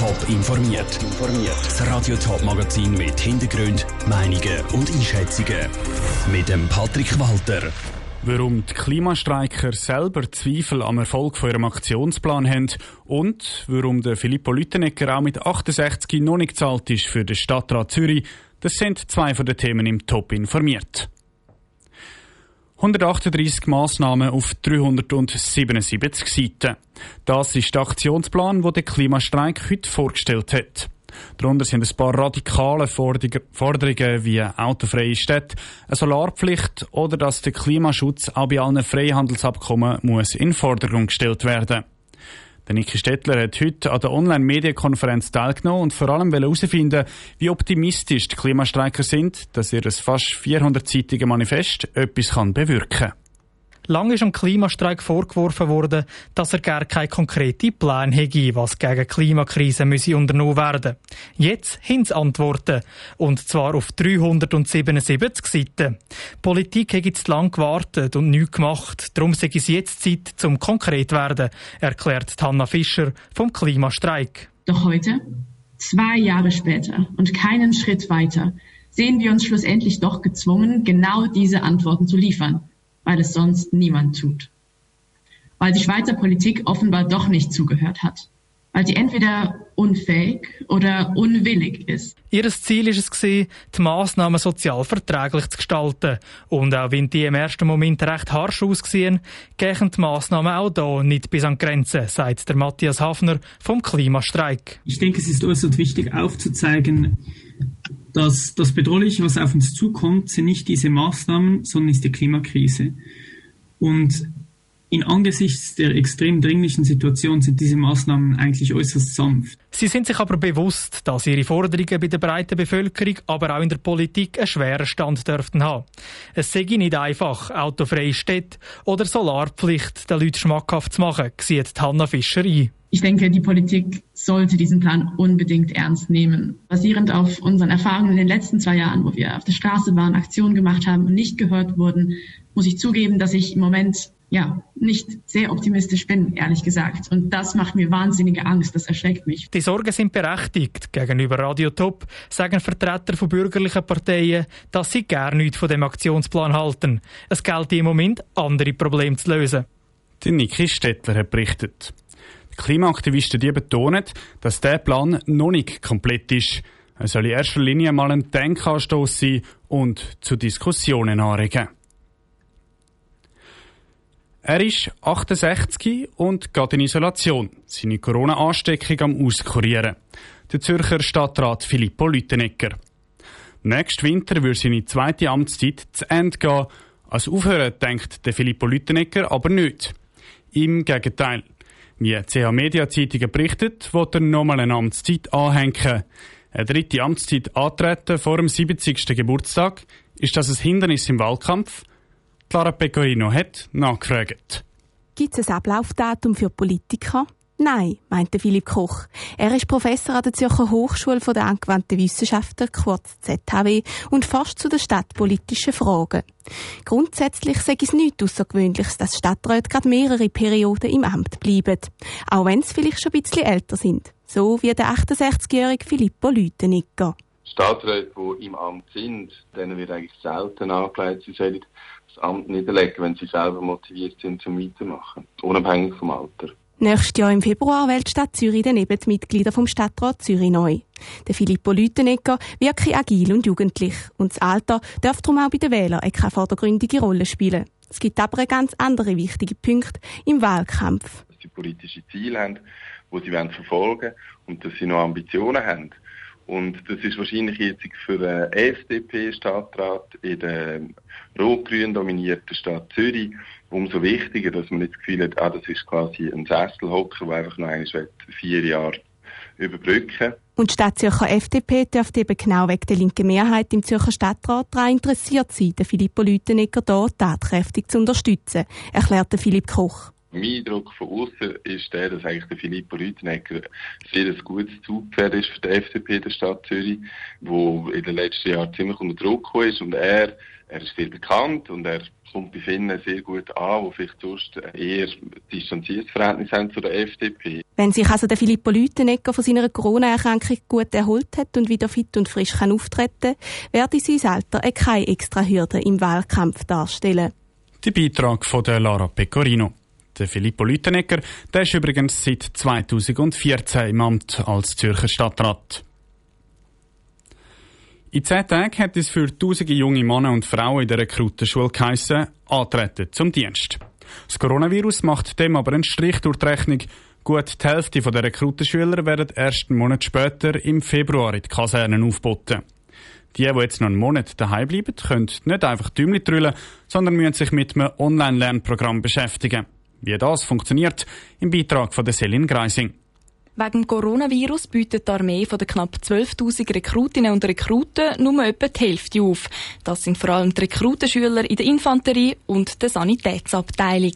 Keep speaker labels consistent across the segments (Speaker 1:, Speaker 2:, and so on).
Speaker 1: Top informiert. Das Radio Top Magazin mit Hintergrund, Meinungen und Einschätzungen mit dem Patrick Walter.
Speaker 2: Warum die Klimastreiker selber Zweifel am Erfolg von ihrem Aktionsplan haben und warum der Filippo Lütenegger auch mit 68 noch nicht zahlt ist für den Stadtrat Zürich, das sind zwei von den Themen im Top informiert. 138 Massnahmen auf 377 Seiten. Das ist der Aktionsplan, den der Klimastreik heute vorgestellt hat. Darunter sind ein paar radikale Forderungen wie autofreie Städte, eine Solarpflicht oder dass der Klimaschutz auch bei allen Freihandelsabkommen muss in den Vordergrund gestellt werden der Niki Stettler hat heute an der Online-Medienkonferenz teilgenommen und vor allem herausfinden, wie optimistisch die Klimastreiker sind, dass ihr fast 400-seitige Manifest etwas bewirken kann.
Speaker 3: Lange am Klimastreik vorgeworfen worden, dass er gar keine konkreten Pläne hätte, was gegen Klimakrise müsse unternommen werden. Jetzt haben sie Antworten. Und zwar auf 377 Seiten. Die Politik hat jetzt lang gewartet und nichts gemacht. Darum sei es jetzt Zeit, zum konkret werden, erklärt Hanna Fischer vom Klimastreik.
Speaker 4: Doch heute, zwei Jahre später und keinen Schritt weiter, sehen wir uns schlussendlich doch gezwungen, genau diese Antworten zu liefern weil es sonst niemand tut. Weil die Schweizer Politik offenbar doch nicht zugehört hat. Weil sie entweder unfähig oder unwillig ist.
Speaker 3: Ihr Ziel ist es gewesen, die Massnahmen sozial verträglich zu gestalten. Und auch wenn die im ersten Moment recht harsch aussehen, gehen die Massnahmen auch da nicht bis an die Grenze, sagt der Matthias Hafner vom Klimastreik.
Speaker 5: Ich denke, es ist äußerst wichtig aufzuzeigen, dass das Bedrohliche, was auf uns zukommt, sind nicht diese Maßnahmen, sondern ist die Klimakrise. Und in angesichts der extrem dringlichen Situation sind diese Maßnahmen eigentlich äußerst sanft.
Speaker 3: Sie sind sich aber bewusst, dass ihre Forderungen bei der breiten Bevölkerung, aber auch in der Politik einen schweren Stand dürften haben. Es sei nicht einfach, autofreie Städte oder Solarpflicht den Leuten schmackhaft zu machen, sieht Hanna Fischer ein.
Speaker 4: Ich denke, die Politik sollte diesen Plan unbedingt ernst nehmen. Basierend auf unseren Erfahrungen in den letzten zwei Jahren, wo wir auf der Straße waren, Aktionen gemacht haben und nicht gehört wurden, muss ich zugeben, dass ich im Moment ja, nicht sehr optimistisch bin, ehrlich gesagt. Und das macht mir wahnsinnige Angst, das erschreckt mich.
Speaker 3: Die Sorgen sind berechtigt. Gegenüber Radio Top sagen Vertreter von bürgerlichen Parteien, dass sie gar nichts von dem Aktionsplan halten. Es gilt im Moment, andere Probleme zu lösen.
Speaker 2: Die Niki Stettler hat berichtet. Die Klimaaktivisten die betonen, dass der Plan noch nicht komplett ist. Er soll in erster Linie mal ein Denkanstoß sein und zu Diskussionen anregen. Er ist 68 und geht in Isolation. Seine Corona-Ansteckung am Auskurieren. Der Zürcher Stadtrat Filippo Lütenegger. Nächsten Winter wird seine zweite Amtszeit zu Ende gehen. Als Aufhören denkt der Filippo Lütenegger aber nicht. Im Gegenteil. Wie CH Media Zeitungen berichtet, wird er nochmal eine Amtszeit anhängen. Eine dritte Amtszeit antreten vor dem 70. Geburtstag. Ist das ein Hindernis im Wahlkampf? Clara Pecorino hat nachgefragt.
Speaker 6: Gibt es ein Ablaufdatum für Politiker? Nein, meinte Philipp Koch. Er ist Professor an der Zürcher Hochschule der angewandten Wissenschaften, kurz ZHW, und forscht zu den stadtpolitischen Fragen. Grundsätzlich sei es nichts Außergewöhnliches, dass Stadträte gerade mehrere Perioden im Amt bleiben. Auch wenn sie vielleicht schon ein bisschen älter sind. So wie der 68-jährige Filippo Lütenegger.
Speaker 7: Stadträte, die im Amt sind, denen wird eigentlich selten angelegt, sie sollen das Amt niederlegen, wenn sie selber motiviert sind zum Weitermachen, unabhängig vom Alter.
Speaker 6: Nächstes Jahr im Februar wählt die Stadt Zürich daneben die Mitglieder vom Stadtrat Zürich neu. Der Filippo Lütenegger wirkt agil und jugendlich und das Alter darf darum auch bei den Wählern keine vordergründige Rolle spielen. Es gibt aber ganz andere wichtige Punkte im Wahlkampf.
Speaker 7: Dass sie politische Ziele haben, die sie verfolgen wollen und dass sie noch Ambitionen haben. Und das ist wahrscheinlich jetzt für den FDP-Stadtrat in der rot-grün dominierten Stadt Zürich umso wichtiger, dass man nicht das Gefühl hat, ah, das ist quasi ein Sesselhocker, der einfach noch einmal vier Jahre überbrücken
Speaker 6: Und die Stadtzürcher FDP dürfte eben genau wegen der linken Mehrheit im Zürcher Stadtrat daran interessiert sein, den Filippo Lütenegger hier tatkräftig zu unterstützen, erklärte Philipp Koch.
Speaker 7: Mein Eindruck von außen ist der, dass eigentlich der Filippo Rütenegger sehr ein gutes Zugpferd ist für die FDP der Stadt Zürich, wo in den letzten Jahren ziemlich unter Druck ist und er, er ist sehr bekannt und er kommt bei vielen sehr gut an, die vielleicht sonst eher distanziertes Verhältnis haben zu der FDP.
Speaker 6: Wenn sich also der Filippo Lütenegger von seiner Corona-Erkrankung gut erholt hat und wieder fit und frisch kann auftreten werde sein Alter keine extra Hürde im Wahlkampf darstellen.
Speaker 2: Der Beitrag von der Lara Pecorino. Der Filippo Lütenegger, der ist übrigens seit 2014 im Amt als Zürcher Stadtrat. In zehn Tagen hat es für tausende junge Männer und Frauen in der Rekrutenschule geheissen, antreten zum Dienst. Das Coronavirus macht dem aber einen Strich durch die Rechnung. Gut die Hälfte der Rekrutenschüler werden erst einen Monat später im Februar in die Kasernen aufboten. Die, die jetzt noch einen Monat daheim bleiben, können nicht einfach Däumchen drüllen, sondern müssen sich mit einem Online-Lernprogramm beschäftigen. Wie das funktioniert, im Beitrag von Selin Greising.
Speaker 8: Wegen dem Coronavirus bietet die Armee von den knapp 12.000 Rekrutinnen und Rekruten nur etwa die Hälfte auf. Das sind vor allem die Rekrutenschüler in der Infanterie und der Sanitätsabteilung.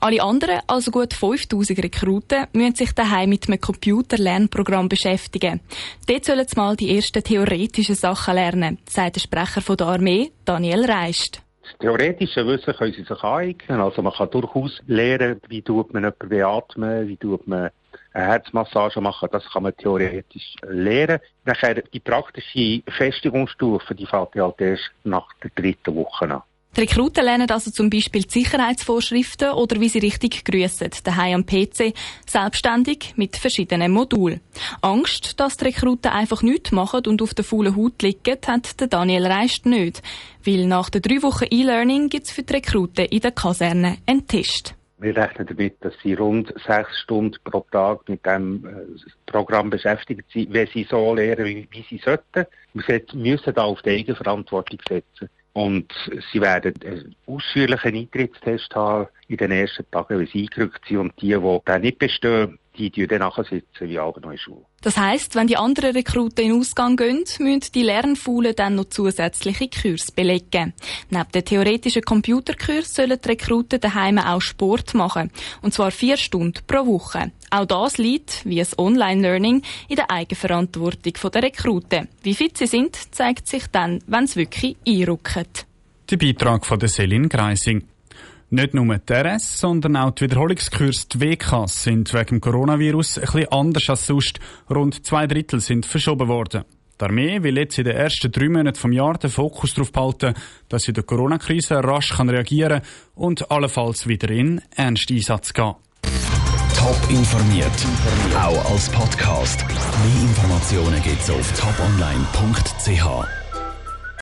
Speaker 8: Alle anderen, also gut 5.000 Rekruten, müssen sich daheim mit einem Computerlernprogramm beschäftigen. Dort sollen sie mal die ersten theoretischen Sachen lernen, sagt der Sprecher der Armee, Daniel Reist.
Speaker 9: Das theoretische Wissen können sie sich aneignen. Also man kann durchaus lernen, wie tut man jemanden beatmen, wie tut man eine Herzmassage machen, das kann man theoretisch lernen. Nachher die praktische Festigungsstufe, die fällt halt erst nach der dritten Woche an.
Speaker 8: Die Rekruten lernen also zum Beispiel die Sicherheitsvorschriften oder wie sie richtig grüßen, daheim am PC, selbstständig mit verschiedenen Modulen. Angst, dass die Rekruten einfach nichts machen und auf der faulen Haut liegen, hat der Daniel Reist nicht. Weil nach den drei Wochen E-Learning gibt es für die Rekruten in der Kaserne einen Test.
Speaker 9: Wir rechnen damit, dass sie rund sechs Stunden pro Tag mit dem äh, Programm beschäftigt sind, wenn sie so lernen, wie, wie sie sollten. Wir müssen da auf die Eigenverantwortung setzen. Und sie werden einen ausführlichen Eintrittstest haben in den ersten Tagen, wenn sie eingerückt sind. Und die, die dann nicht bestehen, die die dann sitzen wie alle neue Schule.
Speaker 8: Das heisst, wenn die anderen Rekruten in Ausgang gehen, müssen die Lernfaulen dann noch zusätzliche Kurs belegen. Neben den theoretischen Computerkurs sollen die Rekruten daheim auch Sport machen. Und zwar vier Stunden pro Woche. Auch das liegt, wie das Online-Learning, in der Eigenverantwortung der Rekruten. Wie fit sie sind, zeigt sich dann, wenn sie wirklich einrücken.
Speaker 2: Der Beitrag von der Selin Greising. Nicht nur die RS, sondern auch die Wiederholungskurse, die WKs, sind wegen dem Coronavirus bisschen anders als sonst. Rund zwei Drittel sind verschoben worden. Die Armee will jetzt in den ersten drei Monaten vom Jahr den Fokus darauf behalten, dass sie der Corona-Krise rasch kann reagieren und allenfalls wieder in Ernsteinsatz gehen.
Speaker 1: Top informiert, auch als Podcast. Mehr Informationen gibt's auf toponline.ch.